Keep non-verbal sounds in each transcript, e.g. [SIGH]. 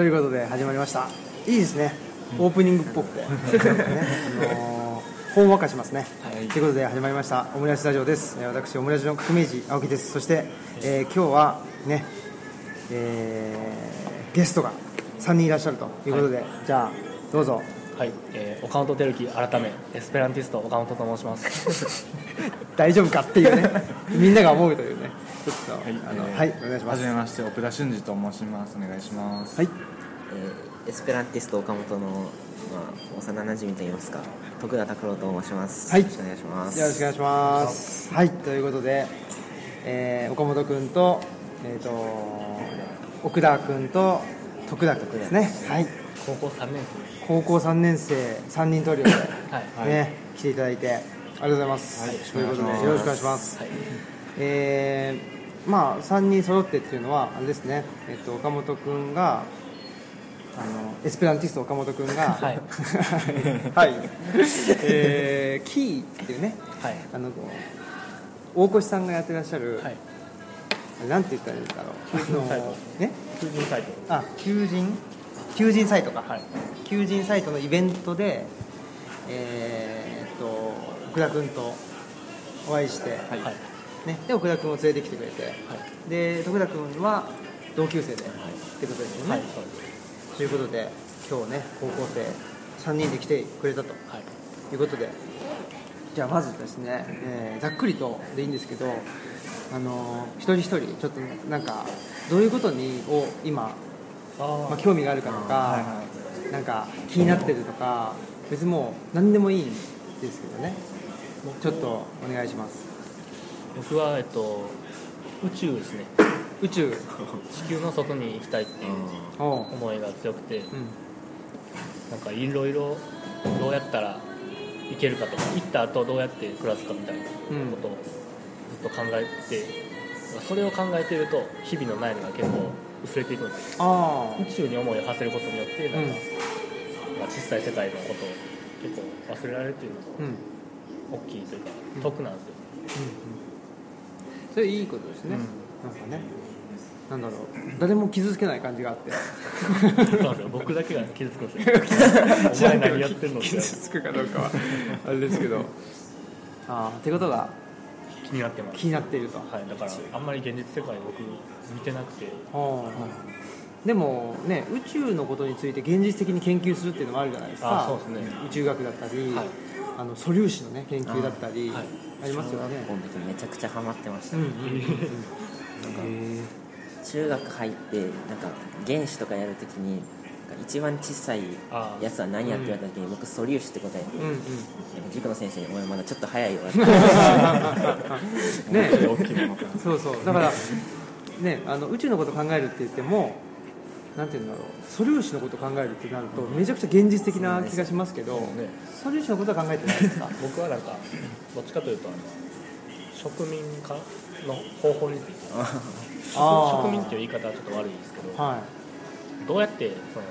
ということで始まりました。いいですね。オープニングっぽくて、ね [LAUGHS] あのーほんわかしますね、ということで始まりました。オムライスラジオです。えー私オムライスの革命児青木です。そして、えー今日はね、えーゲストが3人いらっしゃるということで、じゃあどうぞ。はい、えー、岡本照樹改めエスペランティスト岡本と申します。[LAUGHS] 大丈夫かっていうね。みんなが思うというね。ちょっと、はい、あのえーはいお願いします。はじめまして、奥田俊二と申します。お願いします。はいえーエスペランティスト岡本の、まあ、幼馴染といいますか徳田拓郎と申します、はい。よろしくお願いします。よろしくお願いします。はい、ということで、えー岡本君と、えっ、と、奥田君と徳田君ですね。はい、高校3年高校3年生3人トリオで、生はい、ね、来ていただいて、ありがとうございます。はい。ということで、よろしくお願いします。よろしくお願いします。はい。えーまあ、3人揃ってっていうのは、あれですね、えっ、と、岡本君が、あのエスペランティスト岡本君が、はい。[LAUGHS] はい、えーキーっていうね、はい。あの大越さんがやってらっしゃる、はい。なんて言ったらいいんだろう。サイト。あのね？求人サイト。あ求人求人サイトか、はい。求人サイトのイベントでえーっと奥田君とお会いして、はい。はいね、で奥田君を連れてきてくれて。で徳田君は同級生で、ってことですよね、はいそうですということで今日ね高校生3人で来てくれたと。はい。ということでじゃあまずですね、えーざっくりとでいいんですけどあのー一人一人ちょっとなんかどういうことにを今、あまあ、興味があるかとか、なんか気になってるとか別にもう何でもいいんですけどね。ちょっとお願いします。僕はえっと宇宙ですね宇宙地球の外に行きたいっていう思いが強くてうん。なんかいろいろどうやったら行けるかとか行った後どうやって暮らすかみたいなことをずっと考えて、それを考えていると日々の悩みが結構薄れていくんです宇宙に思いを馳せることによってなんか、うん。まあ、小さい世界のことを結構忘れられるっていうのうんうん。が大きいというか得なんですよ、それいいことですね、うんなんかねなんだろう誰も傷つけない感じがあって。そうなんですよ僕だけが傷つくんですよお前何やってんのって。傷つくかどうかはあれですけど。ああってことが気になってます。気になっていると、はい、だからあんまり現実世界僕見てなくて。はあでもね宇宙のことについて現実的に研究するっていうのもあるじゃないですか。あそうですね。宇宙学だったり、はい。あの素粒子のね研究だったりはい。ありますよね。めちゃくちゃハマってました、うんうんうんうん。へ中学入ってなんか原子とかやるときに一番小さいやつは何やって言われた時に、僕素粒子って答えて、塾の先生に「お前まだちょっと早いよ」ね大きいものか。そうそう。だからねあの宇宙のことを考えるって言ってもなんていうんだろう素粒子のことを考えるってなるとめちゃくちゃ現実的な気がしますけど、ね。素粒子のことは考えてないですか？僕はなんかどっちかというとあの植民化の方法について。[LAUGHS] 植民っていう言い方はちょっと悪いですけどはどうやってその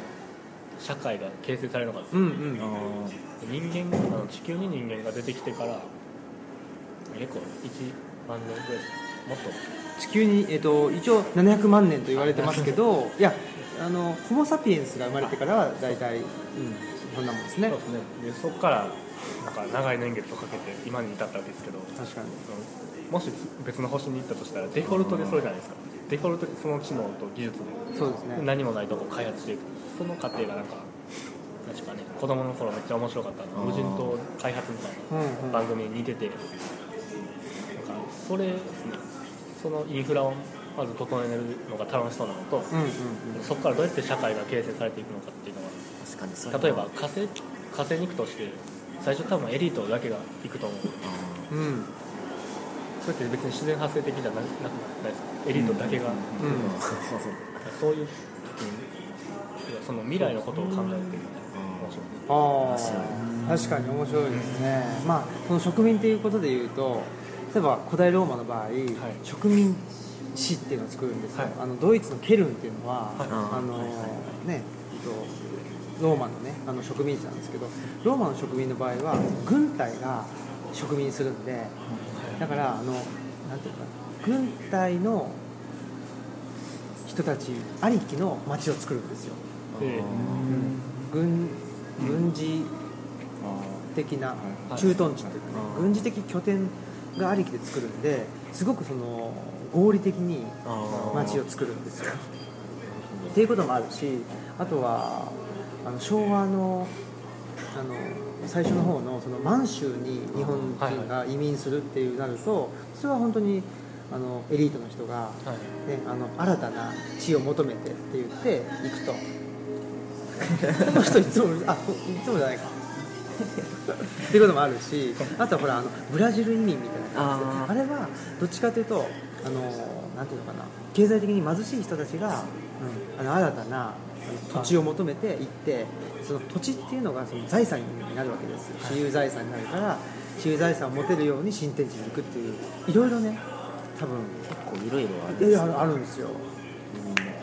社会が形成されるのかいうんうん人間あの地球に人間が出てきてから結構1万年ぐらいもっと。地球に、えっと一応700万年と言われてますけどいやあのホモ・サピエンスが生まれてからは大体、うん、そんなもんですね。そうですね。でそこからなんか長い年月をかけて今に至ったわけですけど確かに。そのもし別の星に行ったとしたらデフォルトでそれじゃないですか。デフォルトでその知能と技術で。そうですね。何もないとこ開発していく。その過程がなんか確かね子供の頃めっちゃ面白かったの。無人島開発みたいうんうん。な番組に似て。てなんかそれですね。そのインフラをまず整えるのが楽しそうなのとうんうんそこからどうやって社会が形成されていくのかっていうのは。確かに例えば火星火星に行くとして最初多分エリートだけが行くと思う。あうん。うん。それって別に自然発生的じゃななくないですかエリートだけが、う。ん。そういう時にいやその未来のことを考えてるみたいな面白いああ確かに面白いですね、まあその植民っていうことでいうと例えば古代ローマの場合、植民史っていうのを作るんですよ、はい。あのドイツのケルンっていうのは、はい。あのはい。はい。ねえっとローマのねあの植民地なんですけどローマの植民の場合は軍隊が植民するんでだからあのなんていうかな軍隊の人たちありきの町を作るんですよ。え軍軍事的な駐屯地っていうかね軍事的拠点がありきで作るんですごくその合理的に街を作るんですよ。っていうこともあるしあとはあの昭和のあの最初の方のその満州に日本人が移民するっていうなるとそれは本当にあのエリートの人が、ね、あの新たな地を求めてって言って行くと。この人いつもあいつもじゃないか。っていうこともあるしあとはほらあのブラジル移民みたいな感じであれはどっちかというとあのなんていうのかな。経済的に貧しい人たちが、うん、あの新たな土地を求めて行ってその土地っていうのがその財産になるわけです。私有財産になるから私有財産を持てるように新天地に行くっていういろいろね多分結構いろいろあるんいやあるんですよ。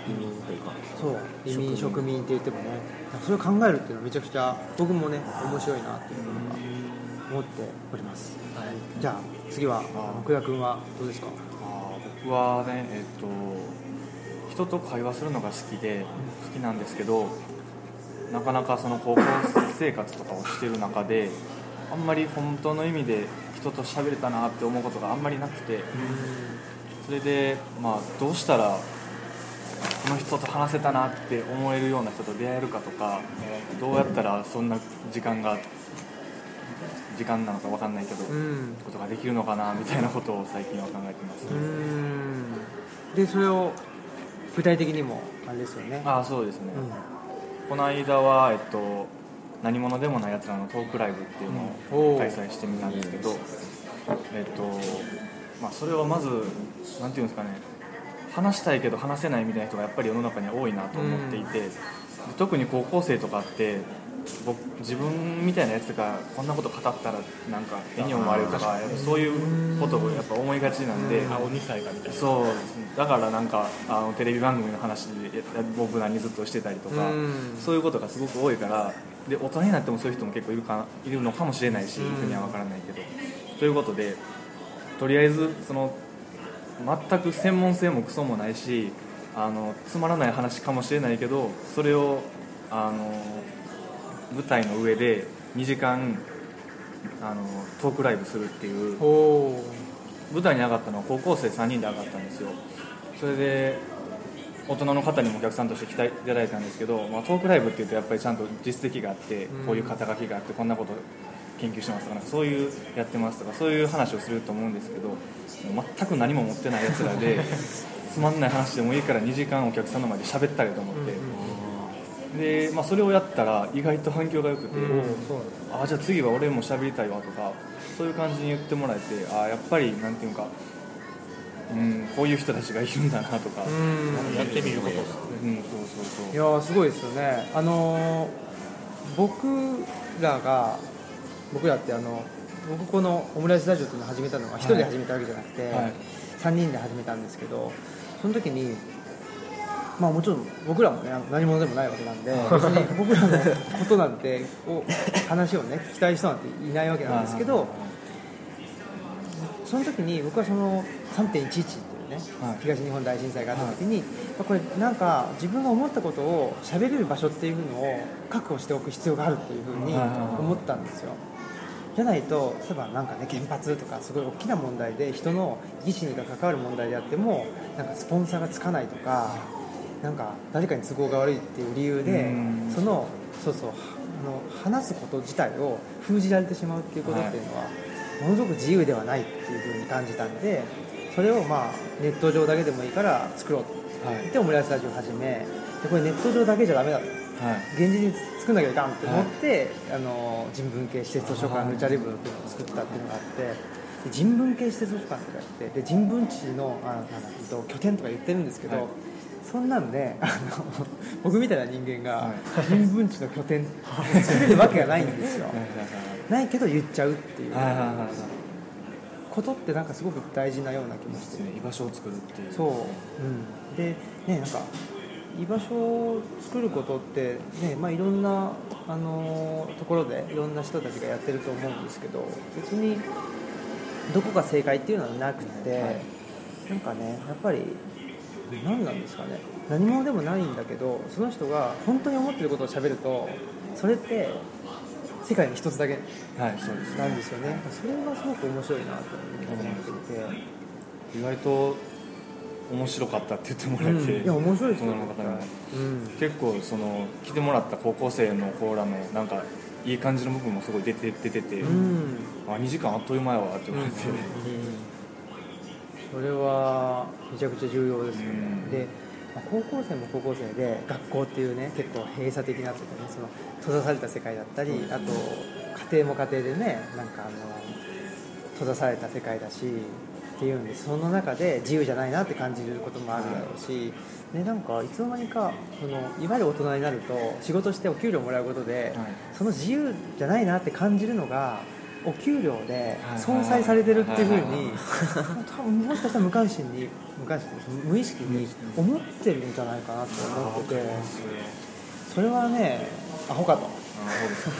移民というか。そう。移民植民って言ってもねそれを考えるっていうのはめちゃくちゃ僕もね面白いなっていうのが思っております、はい、じゃあ次は奥谷君はどうですか？はねえっと人と会話するのが好きで好きなんですけどなかなかその高校生活とかをしてる中であんまり本当の意味で人と喋れたなって思うことがあんまりなくてそれでまあどうしたらこの人と話せたなって思えるような人と出会えるかとかどうやったらそんな時間が時間なのか分かんないけど、うん。ことができるのかなみたいなことを最近は考えてます、うん。でそれを具体的にもあれですよね。ああそうですね、うん。この間は、えっと、何者でもないやつらのトークライブっていうのを開催してみたんですけど、えっとまあ、それはまずなんていうんですかね。話したいけど話せないみたいな人がやっぱり世の中には多いなと思っていて、で特に高校生とかって僕自分みたいなやつがこんなこと語ったらなんか絵に思われるとかやっぱそういうことをやっぱ思いがちなんで。あ鬼才がみたいな。そう。だからなんかあのテレビ番組の話で僕らにずっとしてたりとか、うん。そういうことがすごく多いからで大人になってもそういう人も結構いるかいるのかもしれないし、うん。ふうには分からないけど。ということでとりあえずその全く専門性もクソもないしあのつまらない話かもしれないけどそれをあの舞台の上で2時間あのトークライブするっていう舞台に上がったのは高校生3人で上がったんですよ。それで大人の方にもお客さんとして来ていただいたんですけど、まあ、トークライブっていうとやっぱりちゃんと実績があってうん。こういう肩書きがあってこんなこと研究してますとかそういうやってますとかそういう話をすると思うんですけど全く何も持ってないやつらで [LAUGHS] つまんない話でもいいから2時間お客さんの前で喋ったりと思って、で、まあ、それをやったら意外と反響が良くて、そうなんだ。あじゃあ次は俺も喋りたいわとかそういう感じに言ってもらえてあやっぱりなんていうか、うん、こういう人たちがいるんだなとか、うんやってみること。うん、そうそうそう。いやーすごいですよね。あのー僕らが僕らってあの僕このオムライスラジオっていうのを始めたのは一人で始めたわけじゃなくて、はい3人で始めたんですけどその時にまあもちろん僕らもね何者でもないわけなんで別に僕らのことなんて [LAUGHS] を話をね聞きたい人なんていないわけなんですけどその時に僕はその3.11っていうね、はい。東日本大震災があった時に、まあこれなんか自分が思ったことを喋れる場所っていうのを確保しておく必要があるっていうふうにはいはいはい。思ったんですよ。じゃないと例えばなんかね原発とかすごい大きな問題で人の生き死にが関わる問題であってもなんかスポンサーがつかないとかなんか誰かに都合が悪いっていう理由でうん。そのそうそうあの話すこと自体を封じられてしまうっていうことっていうのは、ものすごく自由ではないっていうふうに感じたんでそれをまあネット上だけでもいいから作ろうとはい言ってオムライスラジオを始めでこれネット上だけじゃダメだと。はい。現実に作んなきゃいかんって思って、あの人文系施設図書館ルチャリブロっていうのを作ったっていうのがあってで人文系施設図書館とかやってで人文地のあなんと拠点とか言ってるんですけど、はいそんなんであの [LAUGHS] 僕みたいな人間がは人文地の拠点作れるわけがないんですよ。はいないけど言っちゃうっていう。ことってなんかすごく大事なような気もして。居場所を作るっていう。そう、うん、でねなんか居場所を作ることってねまあいろんなあのところでいろんな人たちがやってると思うんですけど別にどこが正解っていうのはなくて、はい。なんかねやっぱり何なんですかね。何者でもないんだけどその人が本当に思ってることをしゃべるとそれって世界に一つだけはいそうですなんですよね。それがすごく面白いなと思っていて。意外と面白かったって言ってもらえて、うん。いや面白いですよ。うん。結構その来てもらった高校生のコーラのなんかいい感じの部分もすごい出て出てて、うん。あ2時間あっという間やわって言われて、それはめちゃくちゃ重要ですよね、うん。で、まあ高校生も高校生で学校っていうね結構閉鎖的なというかねその閉ざされた世界だったりあと家庭も家庭でねなんかあの閉ざされた世界だしっていうんでその中で自由じゃないなって感じることもあるだろうし、ね、なんかいつの間にかそのいわゆる大人になると仕事してお給料もらうことで、はい。その自由じゃないなって感じるのがお給料ではい相殺されてるっていうふうに多分もしかしたら無関心に無関心無意識に思ってるんじゃないかなと思っててそれはねアホかと。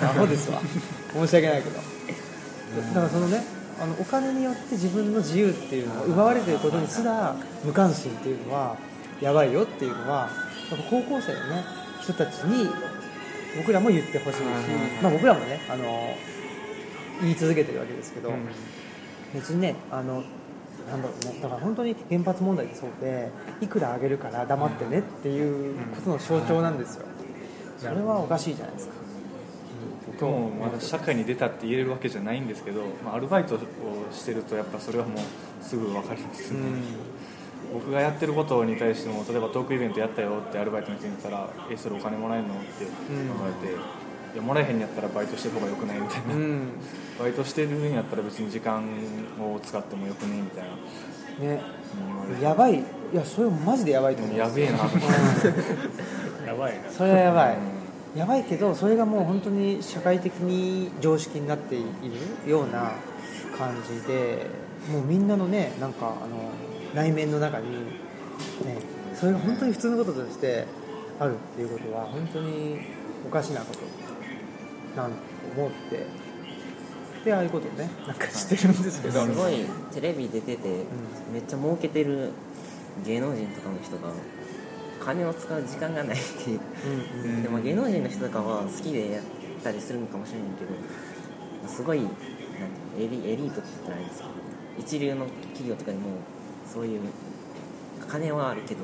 アホですわ。[LAUGHS] 申し訳ないけど。だからそのねあのお金によって自分の自由っていうのを奪われてることにすら無関心っていうのはやばいよっていうのはやっぱ高校生のね人たちに僕らも言ってほしいし、まあ、僕らもねあの言い続けてるわけですけど、別にねあのなんだろうねだから本当に原発問題ってそうでいくらあげるから黙ってねっていうことの象徴なんですよ。それはおかしいじゃないですか。僕もまだ社会に出たって言えるわけじゃないんですけど、まあ、アルバイトをしてるとやっぱそれはもうすぐ分かりますね、僕がやってることに対しても例えばトークイベントやったよってアルバイトの人に言ったら「えそれお金もらえるの?」って言われて、いやもらえへんやったらバイトしてる方がよくないみたいな、うん。バイトしてるんやったら別に時間を使ってもよくねみたいな、ね。言われてやばい。いやそれマジでやばいと思う。やべえなやばい。な [LAUGHS] それはやばい。やばいけどそれがもう本当に社会的に常識になっているような感じでもうみんなのねなんかあの内面の中にねそれが本当に普通のこととしてあるっていうことは本当におかしなことなんと思って。でああいうことをね。なんかしてるんですけど。すごいテレビ出てて、めっちゃ儲けてる芸能人とかの人が金を使う時間がないっていう。うんうんでも芸能人の人とかは好きでやったりするのかもしれないけどすごいなんてエリエリートって言ったらあれですけど一流の企業とかにもそういう金はあるけど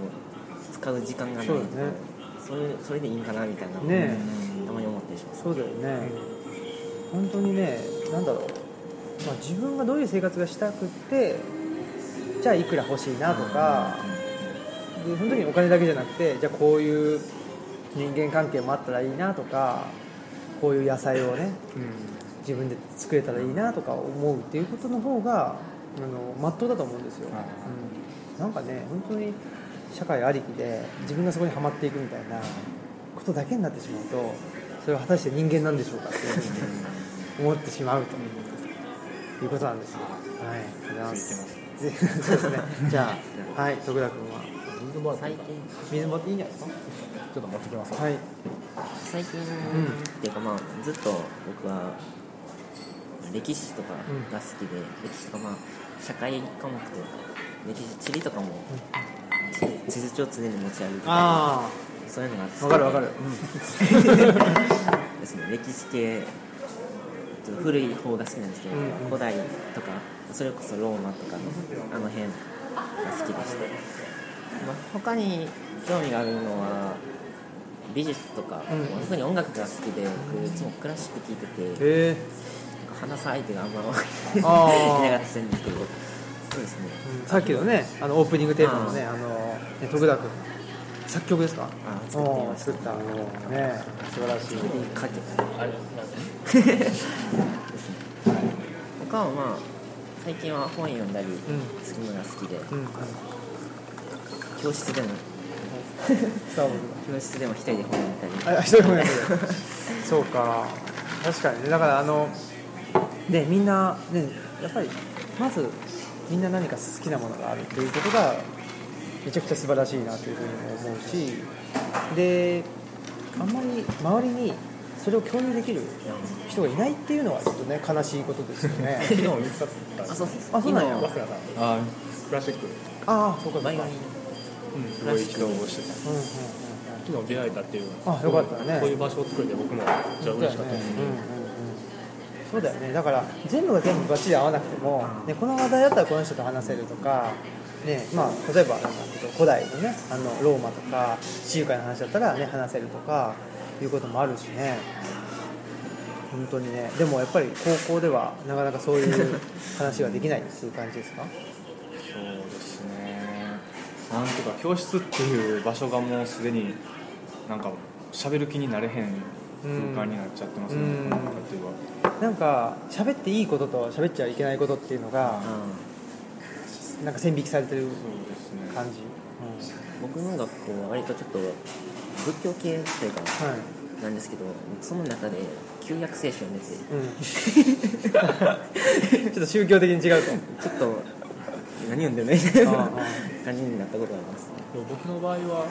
使う時間がないとかそうだね。そういうそれでいいんかなみたいな。ねしそうだよね。本当にねなんだろう、まあ、自分がどういう生活がしたくってじゃあいくら欲しいなとかで本当にお金だけじゃなくてじゃあこういう人間関係もあったらいいなとかこういう野菜をね自分で作れたらいいなとか思うっていうことの方があの真っ当だと思うんですよ、はい。うん、なんかね本当に社会ありきで自分がそこにはまっていくみたいなことだけになってしまうとそれは果たして人間なんでしょうかっていうふうに思ってしまうということなんですよ。はい。ありがとうございます。そうですねじゃあはい徳田君は？水もらって水持っていいんじゃないですか？ちょっと持ってきますはい。最近、っていうかまあずっと僕は歴史とかが好きで、歴史とかまあ社会科目というか歴史地理とかも、地地図帳常に持ち歩いてあそういうのがあ好きで。わかるわかる、[LAUGHS] ですね歴史系古い方が好きなんですけど、うんうん。古代とかそれこそローマとかのあの辺が好きでして、まあ、他に興味があるのは美術とか、うん。特に音楽が好きで僕いつもクラシック聴いてて、え。話す相手があんまあー。[LAUGHS] いなかったんですけど。そうですね、さっきのねあのオープニングテーマのねあのね徳田君作曲ですか？あー作ってみま作ったね。素晴らしい。作りかけあれなんで他はまあ最近は本読んだりするのが好きで、うん教室でも。教室でも一人で本読んだり。あ、一人もやってるそうか。確かにね。だからあのねみんなねやっぱりまずみんな何か好きなものがあるっていうことがめちゃくちゃ素晴らしいなというふうにも思うし。であんまり周りにそれを共有できる人がいないっていうのはちょっとね悲しいことですよね。[LAUGHS] 昨日見つかった。あそう。あそうなんや早稲田さん。あクラシックああそうかそうか。前髪すごい人をしてた、うんうんうん、昨日出会えたっていうあよかったね。こういう場所を作れて僕もじゃあ嬉しかったです。ね、そうだよね。だから全部が全部バッチリ合わなくても、ね、この話題だったらこの人と話せるとか、ねまあ、例えば古代のねあのローマとか地中海の話だったら、ね、話せるとかいうこともあるしね。本当にね。でもやっぱり高校ではなかなかそういう話ができないっていう感じですか？そうですね。なんとか教室っていう場所がもうすでになんか喋る気になれへん空間になっちゃってますね、うん、なんか喋っていいことと喋っちゃいけないことっていうのが、うん、なんか線引きされてる感じ、ねうん、僕の学校は割とちょっと仏教系というか、はい、なんですけどその中で旧約聖書を見て、うん、[LAUGHS] ちょっと宗教的に違うとちょっと何読んでるのみたいな感じになったことがあります僕の場合は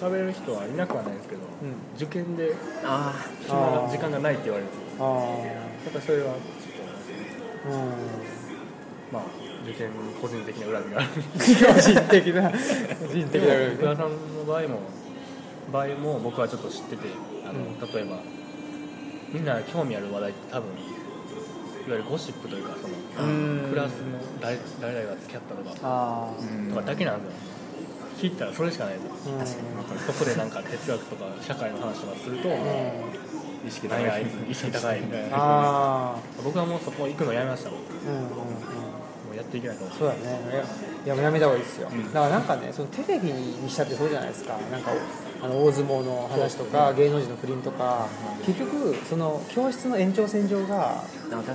喋、れる人はいなくはないんですけど、うん、受験であ時間がないって言われる。とやっぱそれはちょっと、うん、まあ受験個人的な恨みがある。個人的な個人的な。恨み福田さんの場合も場合も僕はちょっと知っててあの、うん、例えばみんな興味ある。話題って多分いわゆる。ゴシップというかそのクラスの誰誰々が付き合ったとかとかだけなんですよ聞いたらそれしかないですそこでなんか哲学とか社会の話とかする。と、意識高い意識高いみたいな僕はもうそこ行くのやめましたもん、うんうんうん、もうやっていけない。そうだね。いややめた方がいいですよ、うん、だからなんかねそのテレビにしたってそうじゃないですか。なんかあの大相撲の話とか、芸能人の不倫とか、結局その教室の延長線上がなんか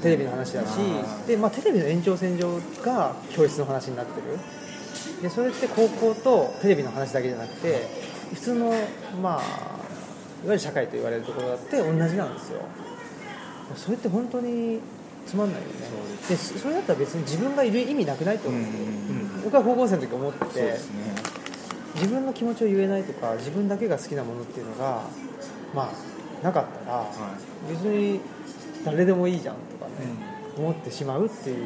テレビの話だしで、まあ、テレビの延長線上が教室の話になってる。でそれって高校とテレビの話だけじゃなくて普通のまあいわゆる社会と言われるところだって同じなんですよ。それって本当につまんないよね。でそれだったら別に自分がいる意味なくないと思う、うんうん、僕は高校生の時思ってて、ね、自分の気持ちを言えないとか自分だけが好きなものっていうのがまあなかったら、はい、別に誰でもいいじゃんとかね、うん、思ってしまうっていう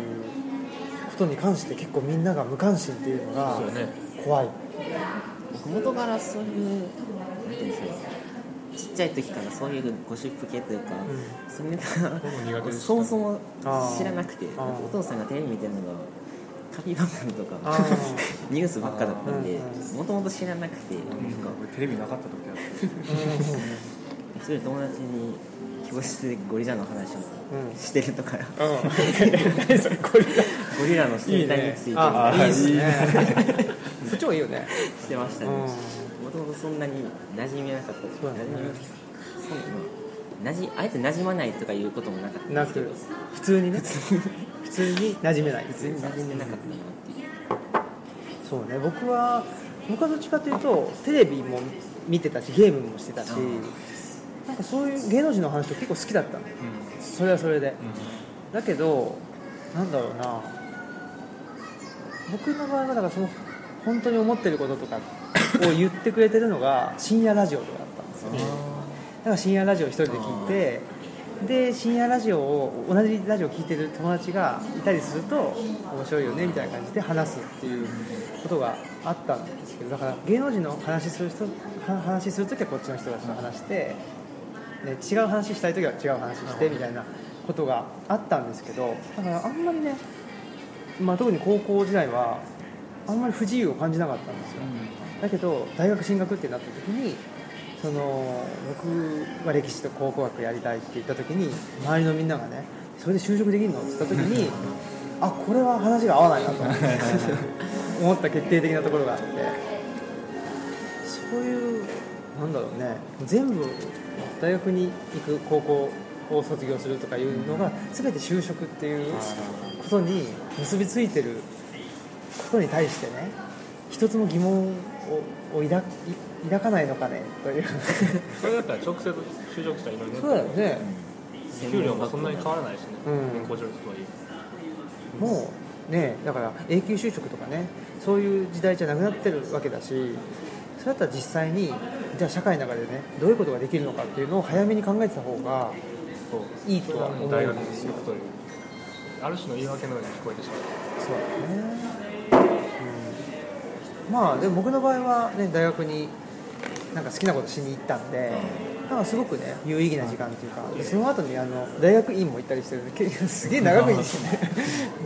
ことに関して結構みんなが無関心っていうのが怖い、僕元からそういう何ていうんですかちっちゃい時からそういうゴシップ系というか、うん、そういうネタそもそも知らなくてお父さんがテレビ見てるのがカピバラとか [LAUGHS] ニュースばっかだったんでもともと知らなくて、うん、テレビなかった時あって [LAUGHS] それ友達に教室でゴリラの話をしてるとか、うん、[LAUGHS] ゴリラ。の生態についていいですね。そっちもいいよね。してましたね。もともとそんなに馴染めなかったそうだ、ね、馴染あえて馴染まないとかいうこともなかった。んですけど普通にね。普通に？馴染めない。普通に馴染めなかったなっていう。そうね。僕は僕はどっちかというとテレビも見てたしゲームもしてたしなんかそういう芸能人の話と結構好きだった。の、うん、それはそれで、うん、だけどなんだろうな。僕の場合はだからその本当に思ってることとかを言ってくれてるのが深夜ラジオとかだったんですよ。ねだから深夜ラジオ一人で聞いてで深夜ラジオを同じラジオを聴いてる友達がいたりすると面白いよねみたいな感じで話すっていうことがあったんですけどだから芸能人の話する人話する時はこっちの人たちと話してね、違う話したい時は違う話してみたいなことがあったんですけどだからあんまりね、まあ、特に高校時代はあんまり不自由を感じなかったんですよ、うん、だけど大学進学ってなった時にその僕は歴史と考古学やりたいって言った時に周りのみんながねそれで就職できるの？って言った時にあこれは話が合わないなと。[LAUGHS] 思った決定的なところがあって。そういうなんだろうね。全部大学に行く高校を卒業するとかいうのが全て就職っていうことに結びついてることに対してね一つも疑問を抱抱かないのかねという。[LAUGHS] それだったら直接就職したらいろいろそうだよね、給料もそんなに変わらないしね、うん、年功序列とはい。えもうねだから永久就職とかねそういう時代じゃなくなってるわけだしそれだったら実際にじゃあ社会の中でねどういうことができるのかっていうのを早めに考えてた方がいいとは思うんですよ。ある種の言い訳のように聞こえてしまう。そうだね、まあでも僕の場合はね大学になんか好きなことしに行ったんで、なんかすごくね有意義な時間っていうかでその後にあの大学院も行ったりしてるんですげえ長くいいですよね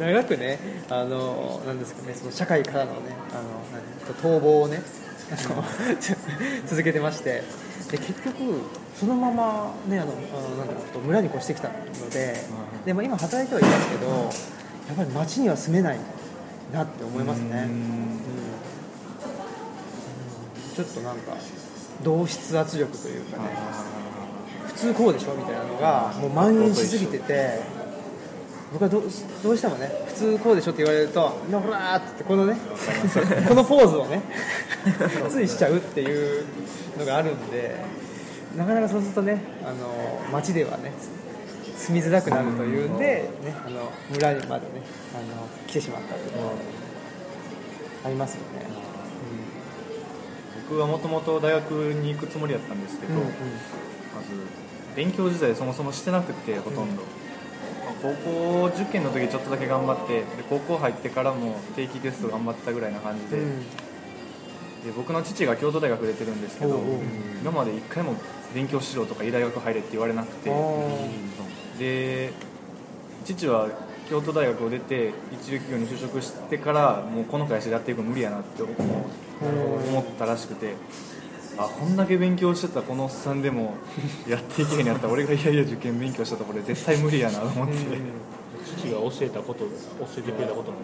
長くねあのなんですかねその社会からのねあの何逃亡をね [LAUGHS] 続けてましてで結局そのままねあのあのなんだろう村に越してきたのでで、まあ、今働いてはいますけどやっぱり町には住めないなって思いますね、うん、ちょっとなんか同質圧力というかね普通こうでしょみたいなのがもう蔓延しすぎてて僕はどどうしてもね普通こうでしょって言われると「ほら!」ってこのね [LAUGHS] このポーズをねついしちゃうっていうのがあるんでなかなかそうするとねあの街ではね住みづらくなるというんで、ね、あの村にまでねあの来てしまったというのはありますよね、うん、僕はもともと大学に行くつもりだったんですけど、うんうん、まず勉強自体そもそもしてなくてほとんど、うん、高校受験の時ちょっとだけ頑張ってで高校入ってからも定期テスト頑張ったぐらいな感じで、うん。で僕の父が京都大学出てるんですけど今まで一回も勉強しろとかいい大学入れって言われなくて。で父は京都大学を出て一流企業に就職してからもうこの会社でやっていくの無理やなって思ったらしくてあこんだけ勉強してたこのおっさんでもやっていけへんやった。ら俺がいやいや受験勉強したところで絶対無理やなと思って。父が教えたこと教えてくれたことなん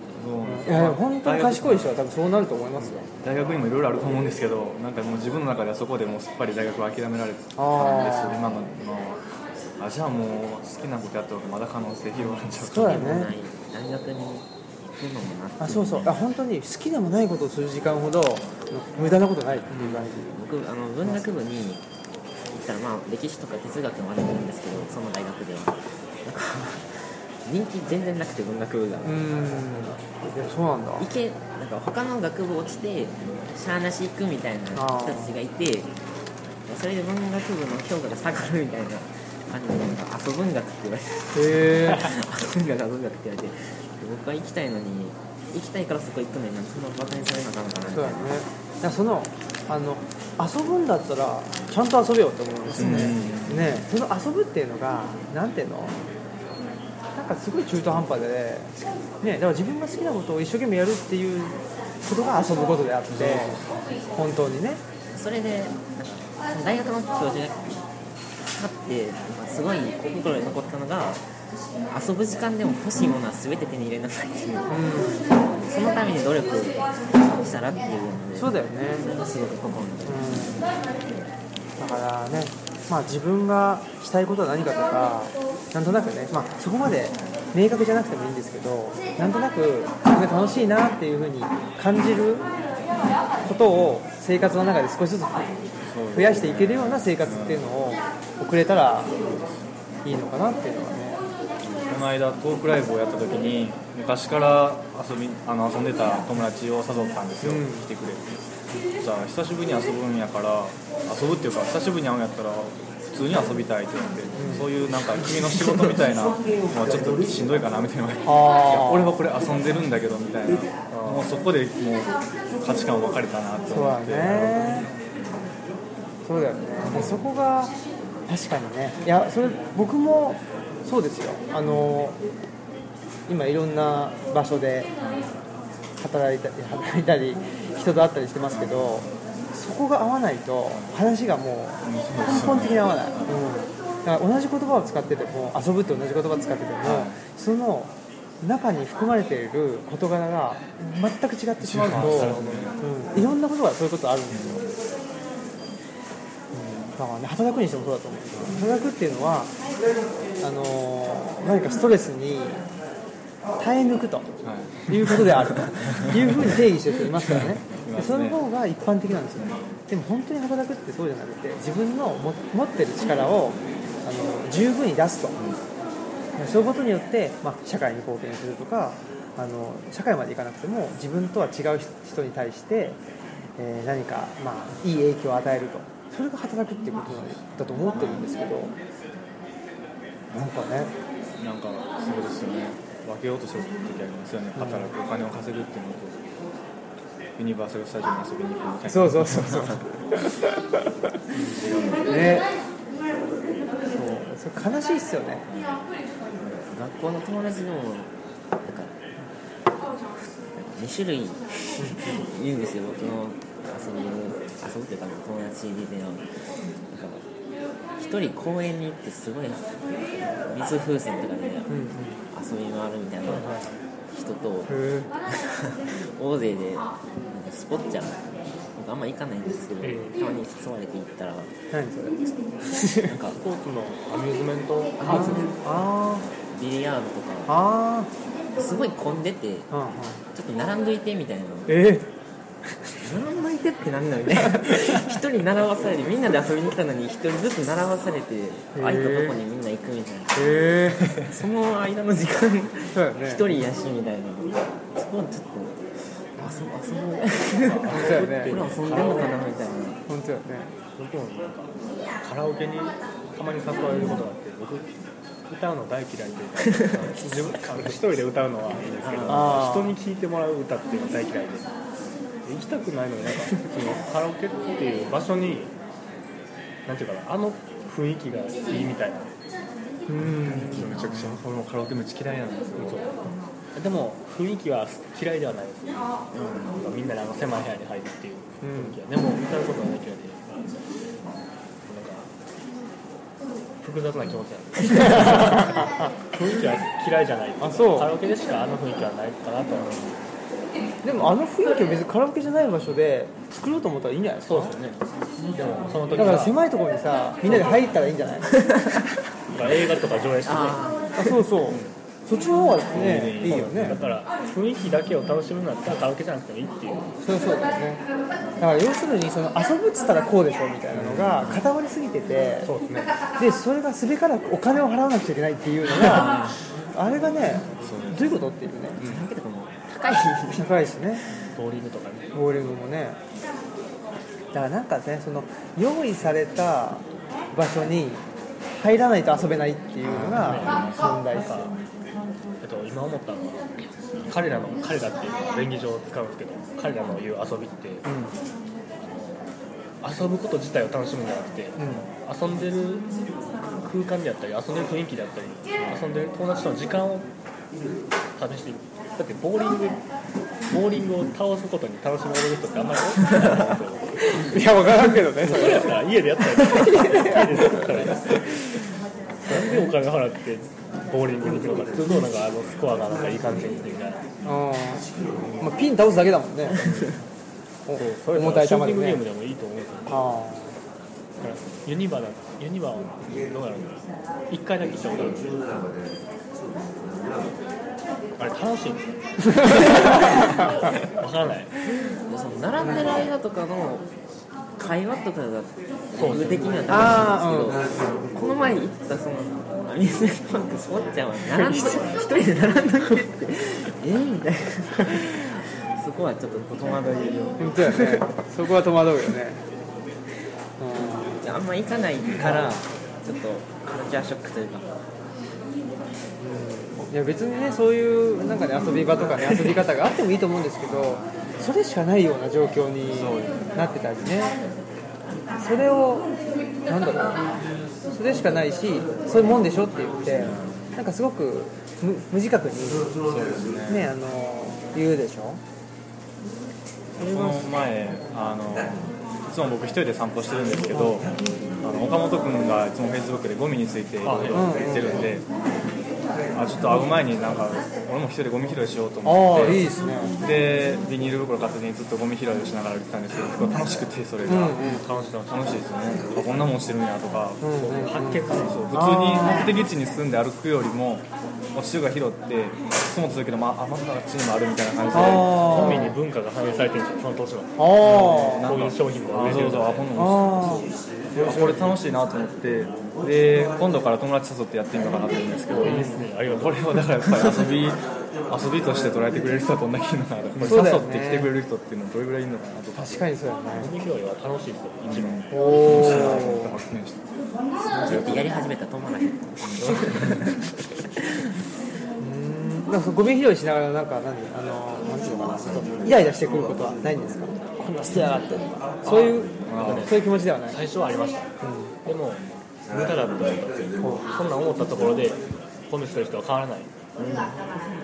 ですいや本当に賢い人は多分そうなると思いますよ。大学にもいろいろあると思うんですけどなんかもう自分の中ではそこでもうすっぱり大学を諦められたんです今の。あじゃあもう好きなことやった方がまだ可能性広がっちゃうそうだね。大学にあそうそう。あ本当に好きでもないことをする時間ほど無駄なことないっていう感じ、僕あの文学部に行ったらまあ歴史とか哲学も学べるんですけどその大学では。なんか人気全然なくて文学部が。うん。そうなんだ。いけなんか他の学部落ちてしゃあなし行くみたいな人たちがいてそれで文学部の評価が下がるみたいな感じでなんか遊文学って言われて。[LAUGHS] 遊文学遊文学って言われて僕は行きたいのに行きたいからそこ行くのにそんなバカにされなあかんのかなみたいな。そうだねそのあの遊ぶんだったらちゃんと遊べよと思うんですよ。ね、ね。その遊ぶっていうのがなんていうの？なんかすごい中途半端で、ね、だから自分が好きなことを一生懸命やるっていうことが遊ぶことであって本当にね。それで大学の教授があってすごい心に残ったのが遊ぶ時間でも欲しいものは全て手に入れなさい。っていう、うん、そのために努力したらっていうのでそうだよね。すごく心に。うん、だからねまあ自分がしたいことは何かとかなんとなくね、まあ、そこまで明確じゃなくてもいいんですけどなんとなく楽しいなっていうふうに感じることを生活の中で少しずつ増やしていけるような生活っていうのを送れたらいいのかなっていうのはの間トークライブをやった時に昔から遊びあの遊んでた友達を誘ったんですよ、うん、来てくれって。じゃあ久しぶりに遊ぶんやから遊ぶっていうか久しぶりに会うんやったら普通に遊びたいって言って、うん、そういうなんか君の仕事みたいなのはちょっとしんどいかなみたいな。俺はこれ遊んでるんだけどみたいな。もうそこでもう価値観分かれたなって思って。そうだよね。そこが確かにね。いやそれ僕もそうですよ。あの今いろんな場所で働いたり働いたり人と会ったりしてますけどそこが合わないと話がもう根本的に合わない、うん、だから同じ言葉を使ってても遊ぶって同じ言葉を使ってても、その中に含まれている事柄が全く違ってしまうと、う。ん、いろんなことがそういうことあるんですよ、うん、だからね働くにしてもそうだと思う。んですよ働くっていうのはあのー、何かストレスに耐え抜くとい。うことであると。[LAUGHS] いうふうに定義してる人いますからね。その方が一般的なんですよ。でも本当に働くってそうじゃなくて自分の持ってる力をあの十分に出すと、そういうことによって、まあ、社会に貢献するとかあの社会までいかなくても自分とは違う人に対して、えー、何か、まあ、いい影響を与えると。それが働くっていうことだと思ってるんですけどなんかね。なんかそうですよね。分けようとする時ありますよね。働くお金を稼ぐっていうのとユニバーサル・スタジオに遊びに行くみたいな。そうそうそうそう。ね。そう。それ悲しいっすよね。学校の友達でもなんか2種類 [LAUGHS] 言うんですよ。僕の遊び遊ぶというか友達ではなんか一人公園に行ってすごい水風船とかで遊び回るみたいな人と大勢でなんかスポッチャ僕あんま行かないんですけど、えたまに誘われて行ったら何それなんかスポーツのアミューズメントああビリヤードとかすごい混んでてちょっと並んどいてみたいなえ並んどいてってなんなのね一人並ばされてみんなで遊びに来たのに一人ずつ並ばされて空いたとこにみんな行くみたいな。えその間の時間。一人やしみたいな。そこはちょっと遊ぶ遊ぶそうこれ遊んでんのかなみたいな。本当だよね僕もなんかカラオケにたまに誘われることがあって僕歌うの大嫌いで。自一人で歌うのはいいんですけど人に聴いてもらう歌っていうのが大嫌いで行きたくないのになんかそのカラオケっていう場所になんていうかなあの雰囲気がいいみたいな。うん。めちゃくちゃ。俺もカラオケめっちゃ嫌いなんですよでも雰囲気は嫌いではないです、うん、みんなであの狭い部屋に入るっていう雰囲気は、でも歌うことは大嫌いでなんか複雑な気持ちなんです [LAUGHS] 雰囲気は嫌いじゃない。あそう。カラオケでしかあの雰囲気はないかなと思うでもあの雰囲気を別にカラオケじゃない場所で作ろうと思ったらいいんじゃないですか？そうですよね。でもその時だからは狭いところにさみんなで入ったらいいんじゃない？映画とか上映してね。ああそうそう。そっちの方がねいいよね。だから雰囲気だけを楽しむんだったらカラオケじゃなくてもいいっていう。そうそうだよね。だから要するにその遊ぶっつったらこうでしょみたいなのが固まりすぎててそうですね。でそれがすべからくお金を払わなくちゃいけないっていうのがあれがねどういうこと？っていうね。カラオケとかも高い。高いしね。ボーリングとかね。ボーリングもね。だからなんかねその用意された場所に入らないと遊べないっていうのが問題ですよえっと、今思ったのは彼らの彼らっていうのは便宜上使うんですけど彼らの言う遊びって遊ぶこと自体を楽しむんじゃなくて、遊んでる空間であったり遊んでる雰囲気であったり遊んでる友達との時間を試していくだってボーリングボーリングを倒すことに楽しまれる人ってあんまり多くないと思うんですよ。[LAUGHS] いや分からんけどねそれやったら家でやったら家でやったらなんでお金払ってボーリングに行くのかってずっとなんかあのスコアがなんかいい感じにいってみたい。なうんまあ、ピン倒すだけだもんね。おそれ重たいシューテ球でね。ィングゲームでもいいと思うんですよ。あユニバだユニバはどうやるの一回だけ行ったことあるあれ楽しいんですよわからない。その並んでる間とかの会話とかが僕的にはあ楽しいんですけど、この前行ったそのアミューズメントパークスポッチャは並んで一人で並んどいてってえー、みたいな。そこはちょっと戸惑いをあ本当やね。そこは戸惑うよね。あんま行かないからちょっとカルチャーショックというかいや別にねそういうなんかね遊び場とかね遊び方があってもいいと思うんですけどそれしかないような状況になってたりね。それをなんだろう。それしかないしそういうもんでしょって言ってなんかすごく無無自覚にね。あの言うでしょ。このは前あのいつも僕一人で散歩してるんですけどあの岡本君がいつもフェイスブックでゴミについていろいろ言ってるんであちょっと会う前になんか俺も一人でゴミ拾いしようと思ああっていいですね。でビニール袋片手にずっとゴミ拾いをしながら歩いてたんですけど結構楽しくてそれが、うんうん。楽しい楽しい楽しいですよね。あこんなもんしてるんやとか、うんうん発見がねそう普通に目的地に進んで歩くよりも落ちが拾っていつもするけど、まあ、あまだあっちにもあるみたいな感じであゴミに文化が反映されてるんですよその年のああこういう商品も売あれてるそうそうあこんなのあそうあこれ楽しいなと思って。で今度から友達誘ってやってみようかなと思うんですけど。うこれをだからやっぱり遊び遊びとして捉えてくれる人はどんだけいるのかな誘って来てくれる人っていうのはどれぐらいいるのかなと。か確かにそうやね。ゴミ拾いは楽しいですよ一番。おお発見してちょっとやり始めたら止まらへんゴミ拾いしながらなんか何？あのなんていうのかな。イライラしてくることはないんですか？こんな捨てやがってとかそういうそういう気持ちではない。最初はありました、でも無駄だったそんな思ったところでゴミ捨てる人は変わらない、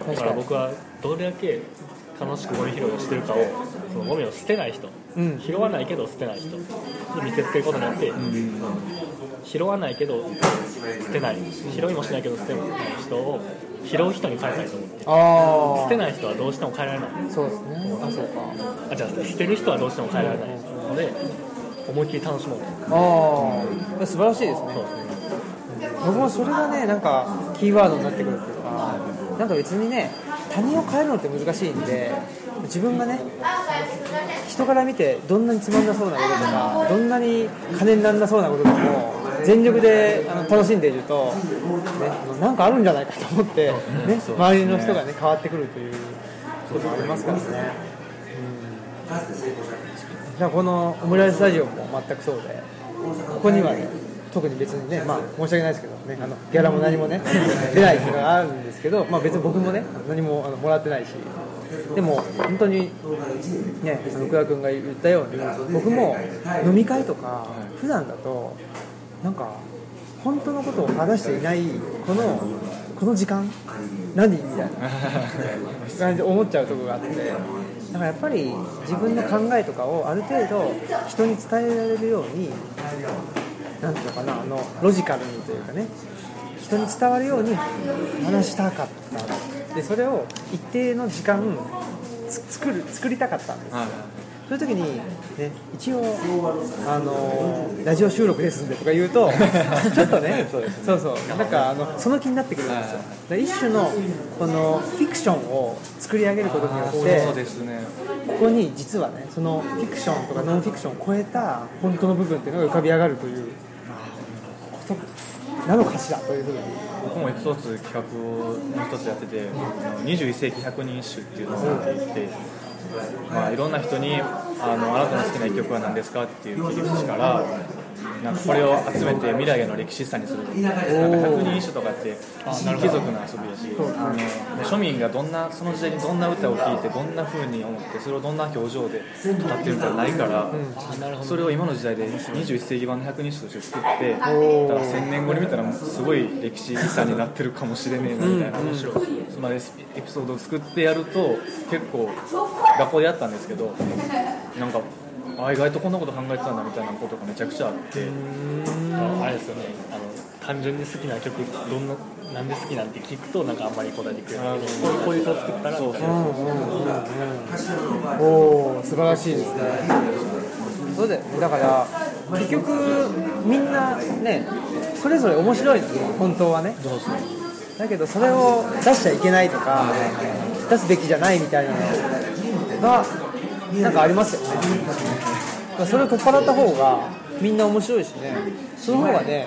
だから僕はどれだけ楽しくゴミ拾いをしてるかをそのゴミを捨てない人、うん。拾わないけど捨てない人。に見せつけることによって、拾わないけど捨てない。拾いもしないけど捨てない人を拾う人に変えたいと思って。あ捨てない人はどうしても変えられない。あそうですね。あそうか。あじゃあ捨てる人はどうしても変えられないので思いっきり楽しもうと。ああ素晴らしいですね。そうですね。僕もそれがねなんかキーワードになってくるっていうかなんか別にね他人を変えるのって難しいんで自分がね人から見てどんなにつまんなそうなこととかどんなに金にならなそうなことでも全力であの楽しんでいると、ね、なんかあるんじゃないかと思って、ね、周りの人がね変わってくるということもありますからね。うん、じゃあこのオムライススタジオも全くそうでここにはね特に別にね、まあ、申し訳ないですけどねあのギャラも何もね [LAUGHS] 出ないっていうのがあるんですけど、まあ、別に僕もね何もあのもらってないしでも本当にね福田君が言ったように僕も飲み会とか普段だとなんか本当のことを話していないこのこの時間何？みたいな感じで思っちゃうところがあって。だからやっぱり自分の考えとかをある程度人に伝えられるようになんていうのかなあのロジカルにというかね。人に伝わるように話したかった。でそれを一定の時間作る作りたかったんですよ、そういう時に、ね、一応あのラジオ収録ですんでとか言うと [LAUGHS] ちょっとねそうそうなんかあのその気になってくるんですよ。で一種のこのフィクションを作り上げることによってそうですね。ここに実はねそのフィクションとかノンフィクションを超えた本当の部分っていうのが浮かび上がるということなのかしらというふうに。僕も一つ企画を一つやっててあの21世紀百人一首っていうのをやっていて、まあ、いろんな人にあの「あなたの好きな一曲は何ですか?」っていう切り口からなんかこれを集めて未来への歴史さにするなんか百人一首とかって貴族の遊びやしあの庶民がどんなその時代にどんな歌を聴いてどんな風に思ってそれをどんな表情で語ってるかないから、それを今の時代で21世紀版の百人一首として作ってだから1000年後に見たらもうすごい歴史遺産になってるかもしれねえなみたいな。面白いそのエピソードを作ってやると結構学校でやったんですけどなんかあ意外とこんなこと考えてたんだみたいなことがめちゃくちゃあって。あれですよね。あの単純に好きな曲どんななんで好きなんて聞くとなんかあんまり答えてくれないけどこういうこういう歌作ったらみたいなおお素晴らしいですね。そうだよね。だから結局みんなねそれぞれ面白いのよ本当はねだけどそれを出しちゃいけないとか出すべきじゃないみたいなのがなんかありますよね。それを取っ払った方がみんな面白いしね。その方がね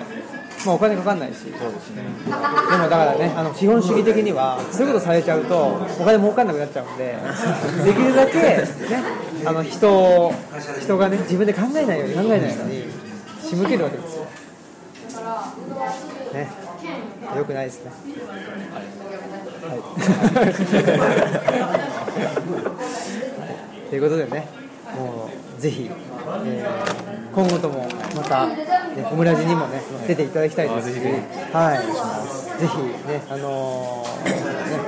まあ、お金かかんないし。そうですね。でもだからねあの資本主義的にはそういうことされちゃうとお金儲かんなくなっちゃうんでできるだけ、ね、あの人を人がね自分で考えないように考えないように仕向けるわけですよ。ねよくないですね。はい。ということでねもうぜひ、えー今後ともまた、ね、オムラジにもね出ていただきたいです。し、はい、ぜひね、あのーね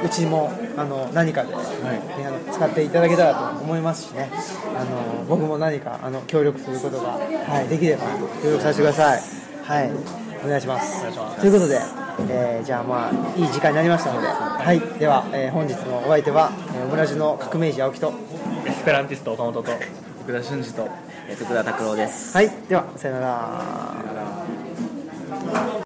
うちもあの何かで、ねあの使っていただけたらと思いますしね、あの僕も何かあの協力することが、はい、できれば協力させてください。はい、お願いします。ということで、えーじゃあまあいい時間になりましたので、はい、では、えー本日のお相手は、えーオムラジの革命児青木と、エスペランティスト岡本と福田俊二とえ福田拓郎です。はい、ではさよなら。